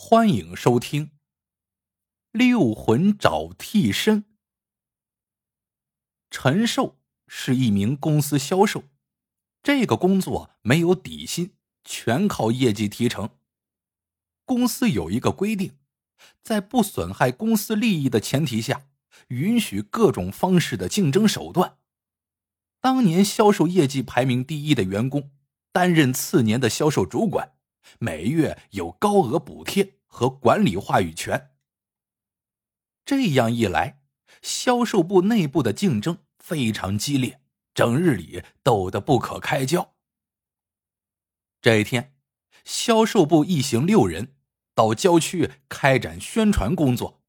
欢迎收听《六魂找替身》。陈寿是一名公司销售，这个工作没有底薪，全靠业绩提成。公司有一个规定，在不损害公司利益的前提下，允许各种方式的竞争手段。当年销售业绩排名第一的员工，担任次年的销售主管。每月有高额补贴和管理话语权。这样一来，销售部内部的竞争非常激烈，整日里斗得不可开交。这一天，销售部一行六人到郊区开展宣传工作。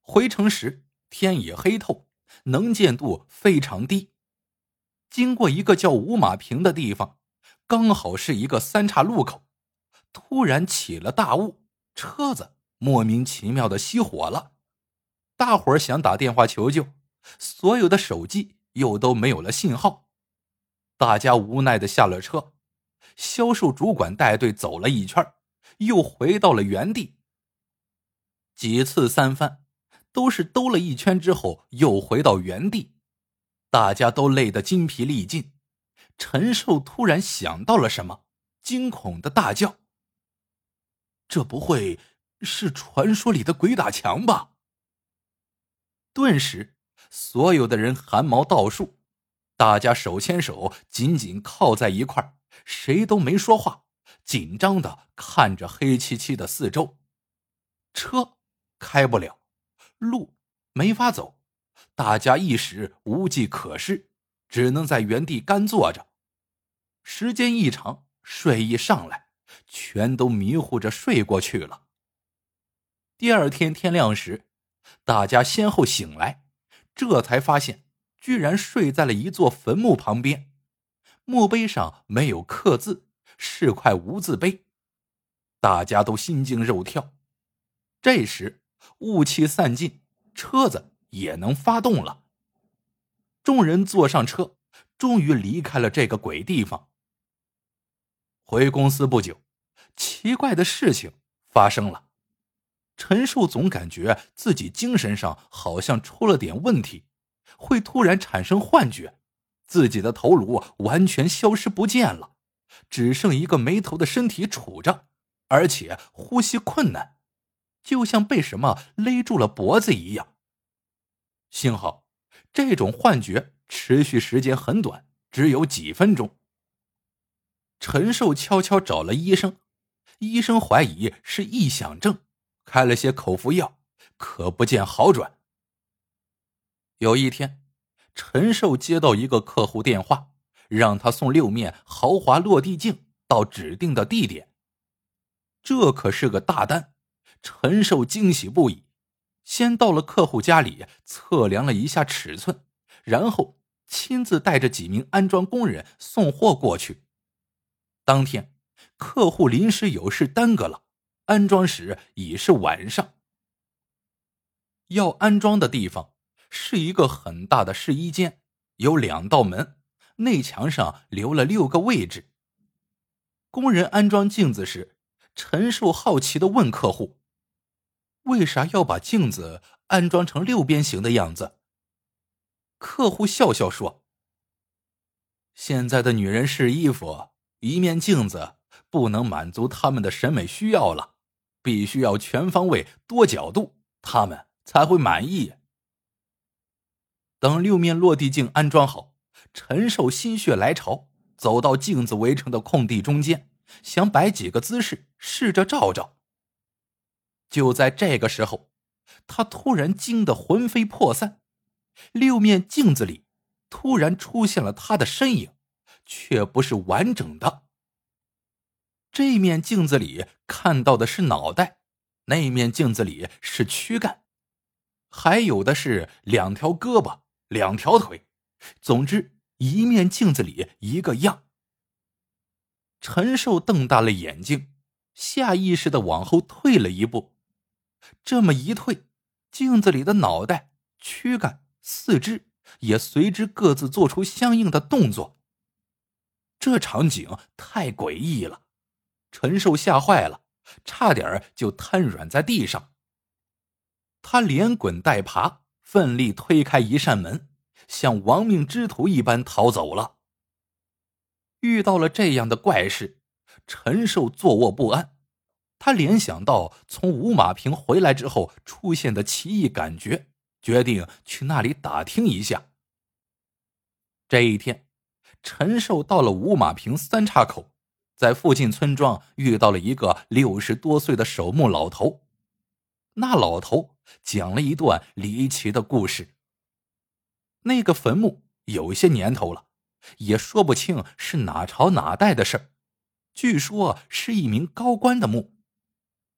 回城时，天已黑透，能见度非常低。经过一个叫五马坪的地方，刚好是一个三岔路口。突然起了大雾，车子莫名其妙的熄火了。大伙儿想打电话求救，所有的手机又都没有了信号。大家无奈的下了车，销售主管带队走了一圈，又回到了原地。几次三番，都是兜了一圈之后又回到原地，大家都累得筋疲力尽。陈寿突然想到了什么，惊恐的大叫。这不会是传说里的鬼打墙吧？顿时，所有的人汗毛倒竖，大家手牵手，紧紧靠在一块谁都没说话，紧张的看着黑漆漆的四周。车开不了，路没法走，大家一时无计可施，只能在原地干坐着。时间一长，睡意上来。全都迷糊着睡过去了。第二天天亮时，大家先后醒来，这才发现居然睡在了一座坟墓旁边，墓碑上没有刻字，是块无字碑。大家都心惊肉跳。这时雾气散尽，车子也能发动了。众人坐上车，终于离开了这个鬼地方。回公司不久。奇怪的事情发生了，陈寿总感觉自己精神上好像出了点问题，会突然产生幻觉，自己的头颅完全消失不见了，只剩一个没头的身体杵着，而且呼吸困难，就像被什么勒住了脖子一样。幸好，这种幻觉持续时间很短，只有几分钟。陈寿悄悄找了医生。医生怀疑是臆想症，开了些口服药，可不见好转。有一天，陈寿接到一个客户电话，让他送六面豪华落地镜到指定的地点。这可是个大单，陈寿惊喜不已。先到了客户家里测量了一下尺寸，然后亲自带着几名安装工人送货过去。当天。客户临时有事耽搁了，安装时已是晚上。要安装的地方是一个很大的试衣间，有两道门，内墙上留了六个位置。工人安装镜子时，陈寿好奇的问客户：“为啥要把镜子安装成六边形的样子？”客户笑笑说：“现在的女人试衣服，一面镜子。”不能满足他们的审美需要了，必须要全方位、多角度，他们才会满意。等六面落地镜安装好，陈寿心血来潮，走到镜子围成的空地中间，想摆几个姿势试着照照。就在这个时候，他突然惊得魂飞魄散，六面镜子里突然出现了他的身影，却不是完整的。这面镜子里看到的是脑袋，那面镜子里是躯干，还有的是两条胳膊、两条腿。总之，一面镜子里一个样。陈寿瞪大了眼睛，下意识的往后退了一步。这么一退，镜子里的脑袋、躯干、四肢也随之各自做出相应的动作。这场景太诡异了。陈寿吓坏了，差点就瘫软在地上。他连滚带爬，奋力推开一扇门，像亡命之徒一般逃走了。遇到了这样的怪事，陈寿坐卧不安。他联想到从五马坪回来之后出现的奇异感觉，决定去那里打听一下。这一天，陈寿到了五马坪三岔口，在附近村庄遇到了一个六十多岁的守墓老头。那老头讲了一段离奇的故事。那个坟墓有些年头了，也说不清是哪朝哪代的事据说是一名高官的墓。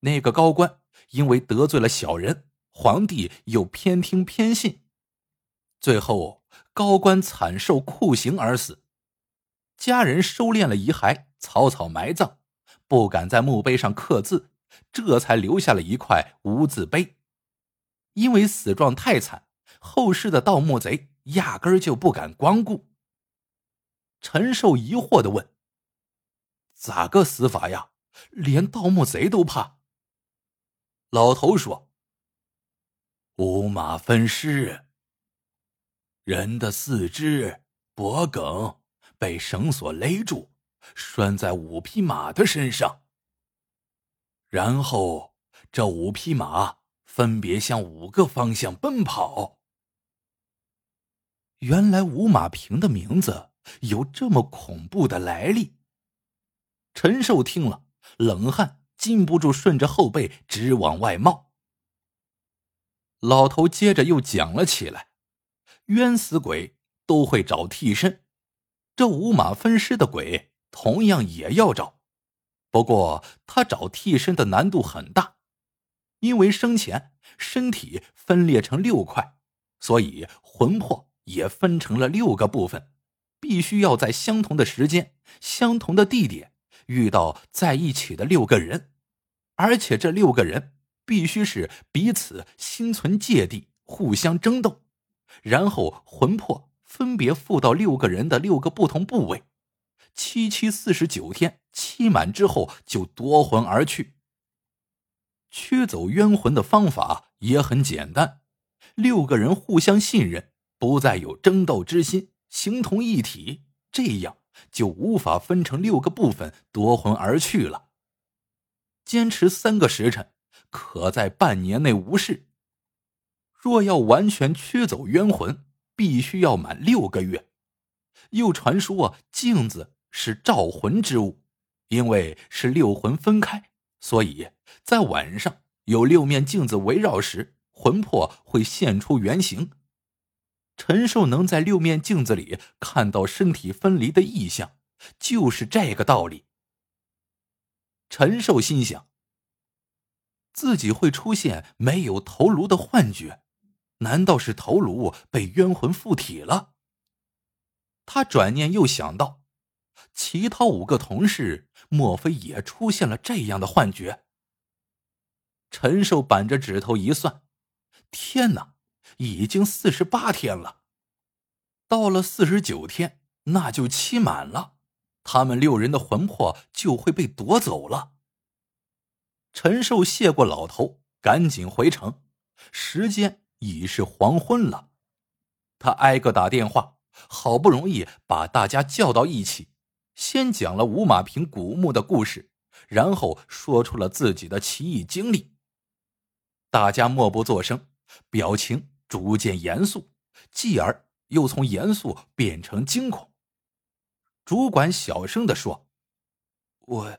那个高官因为得罪了小人，皇帝又偏听偏信，最后高官惨受酷刑而死。家人收敛了遗骸，草草埋葬，不敢在墓碑上刻字，这才留下了一块无字碑。因为死状太惨，后世的盗墓贼压根就不敢光顾。陈寿疑惑的问：“咋个死法呀？连盗墓贼都怕？”老头说：“五马分尸，人的四肢、脖颈被绳索勒住，拴在五匹马的身上。然后这五匹马分别向五个方向奔跑。原来五马坪的名字有这么恐怖的来历。”陈寿听了，冷汗。禁不住顺着后背直往外冒。老头接着又讲了起来：冤死鬼都会找替身，这五马分尸的鬼同样也要找。不过他找替身的难度很大，因为生前身体分裂成六块，所以魂魄也分成了六个部分，必须要在相同的时间、相同的地点遇到在一起的六个人。而且这六个人必须是彼此心存芥蒂，互相争斗，然后魂魄分别附到六个人的六个不同部位，七七四十九天期满之后就夺魂而去。驱走冤魂的方法也很简单，六个人互相信任，不再有争斗之心，形同一体，这样就无法分成六个部分夺魂而去了。坚持三个时辰，可在半年内无事。若要完全驱走冤魂，必须要满六个月。又传说镜子是召魂之物，因为是六魂分开，所以在晚上有六面镜子围绕时，魂魄会现出原形。陈寿能在六面镜子里看到身体分离的异象，就是这个道理。陈寿心想：自己会出现没有头颅的幻觉，难道是头颅被冤魂附体了？他转念又想到，其他五个同事莫非也出现了这样的幻觉？陈寿板着指头一算，天哪，已经四十八天了，到了四十九天，那就期满了。他们六人的魂魄就会被夺走了。陈寿谢过老头，赶紧回城。时间已是黄昏了，他挨个打电话，好不容易把大家叫到一起，先讲了五马坪古墓的故事，然后说出了自己的奇异经历。大家默不作声，表情逐渐严肃，继而又从严肃变成惊恐。主管小声的说：“我，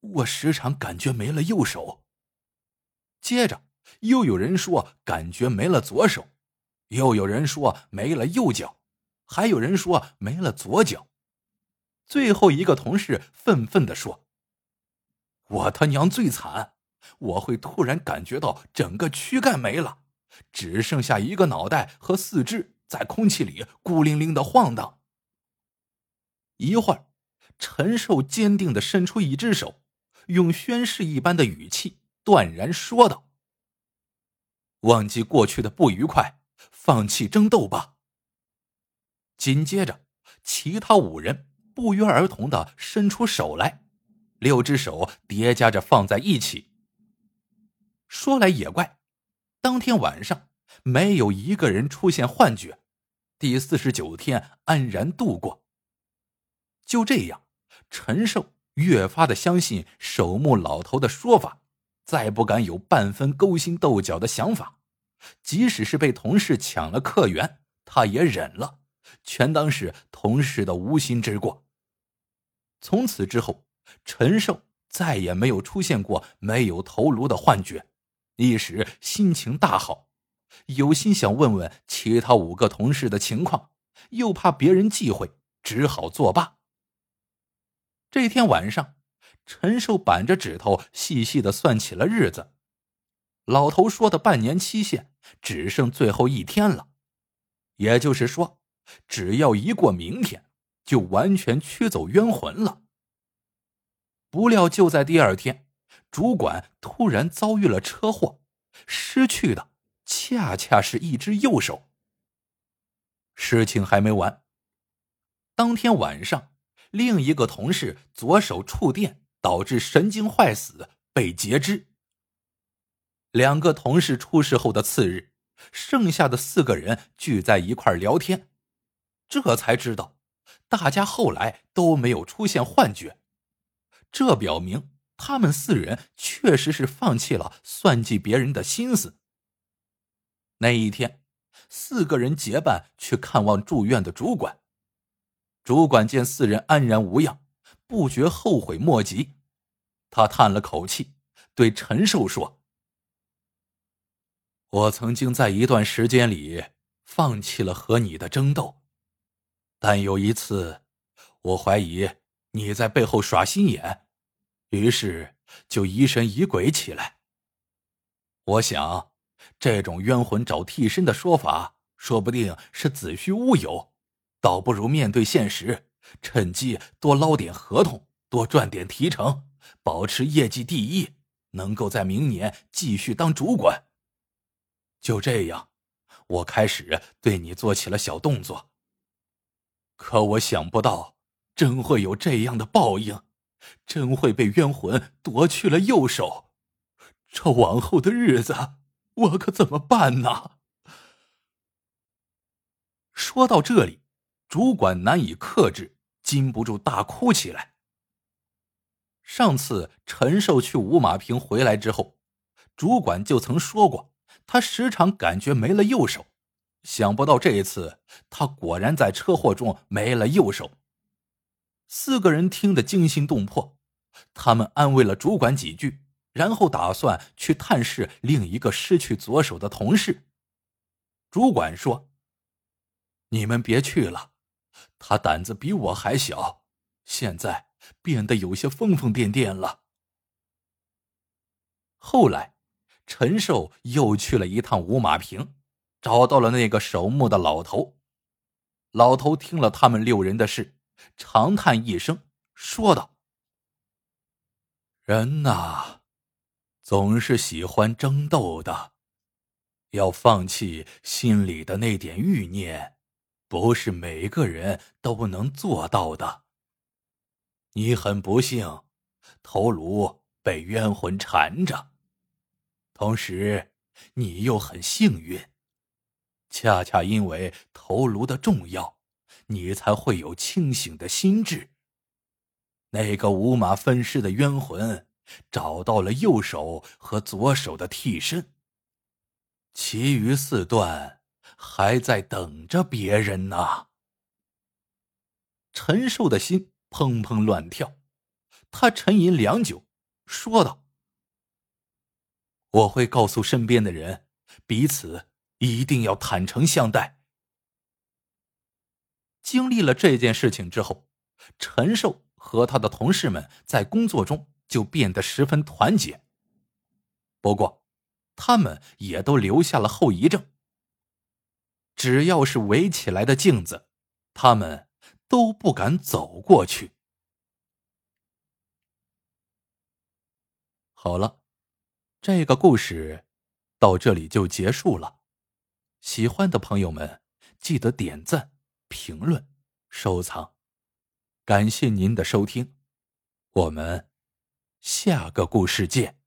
我时常感觉没了右手。”接着又有人说感觉没了左手，又有人说没了右脚，还有人说没了左脚。最后一个同事愤愤的说：“我他娘最惨！我会突然感觉到整个躯干没了，只剩下一个脑袋和四肢在空气里孤零零的晃荡。”一会儿，陈寿坚定的伸出一只手，用宣誓一般的语气断然说道：“忘记过去的不愉快，放弃争斗吧。”紧接着，其他五人不约而同的伸出手来，六只手叠加着放在一起。说来也怪，当天晚上没有一个人出现幻觉，第四十九天安然度过。就这样，陈寿越发的相信守墓老头的说法，再不敢有半分勾心斗角的想法。即使是被同事抢了客源，他也忍了，全当是同事的无心之过。从此之后，陈寿再也没有出现过没有头颅的幻觉。一时心情大好，有心想问问其他五个同事的情况，又怕别人忌讳，只好作罢。这天晚上，陈寿板着指头细细的算起了日子。老头说的半年期限只剩最后一天了，也就是说，只要一过明天，就完全驱走冤魂了。不料就在第二天。主管突然遭遇了车祸，失去的恰恰是一只右手。事情还没完，当天晚上，另一个同事左手触电导致神经坏死，被截肢。两个同事出事后的次日，剩下的四个人聚在一块聊天，这才知道，大家后来都没有出现幻觉，这表明。他们四人确实是放弃了算计别人的心思。那一天，四个人结伴去看望住院的主管。主管见四人安然无恙，不觉后悔莫及。他叹了口气，对陈寿说：“我曾经在一段时间里放弃了和你的争斗，但有一次，我怀疑你在背后耍心眼。”于是就疑神疑鬼起来。我想，这种冤魂找替身的说法，说不定是子虚乌有，倒不如面对现实，趁机多捞点合同，多赚点提成，保持业绩第一，能够在明年继续当主管。就这样，我开始对你做起了小动作。可我想不到，真会有这样的报应。真会被冤魂夺去了右手，这往后的日子我可怎么办呢？说到这里，主管难以克制，禁不住大哭起来。上次陈寿去五马坪回来之后，主管就曾说过，他时常感觉没了右手，想不到这一次他果然在车祸中没了右手。四个人听得惊心动魄，他们安慰了主管几句，然后打算去探视另一个失去左手的同事。主管说：“你们别去了，他胆子比我还小，现在变得有些疯疯癫癫了。”后来，陈寿又去了一趟五马坪，找到了那个守墓的老头。老头听了他们六人的事。长叹一声，说道：“人呐，总是喜欢争斗的。要放弃心里的那点欲念，不是每个人都能做到的。你很不幸，头颅被冤魂缠着；同时，你又很幸运，恰恰因为头颅的重要。”你才会有清醒的心智。那个五马分尸的冤魂找到了右手和左手的替身，其余四段还在等着别人呢。陈寿的心砰砰乱跳，他沉吟良久，说道：“我会告诉身边的人，彼此一定要坦诚相待。”经历了这件事情之后，陈寿和他的同事们在工作中就变得十分团结。不过，他们也都留下了后遗症。只要是围起来的镜子，他们都不敢走过去。好了，这个故事到这里就结束了。喜欢的朋友们，记得点赞。评论、收藏，感谢您的收听，我们下个故事见。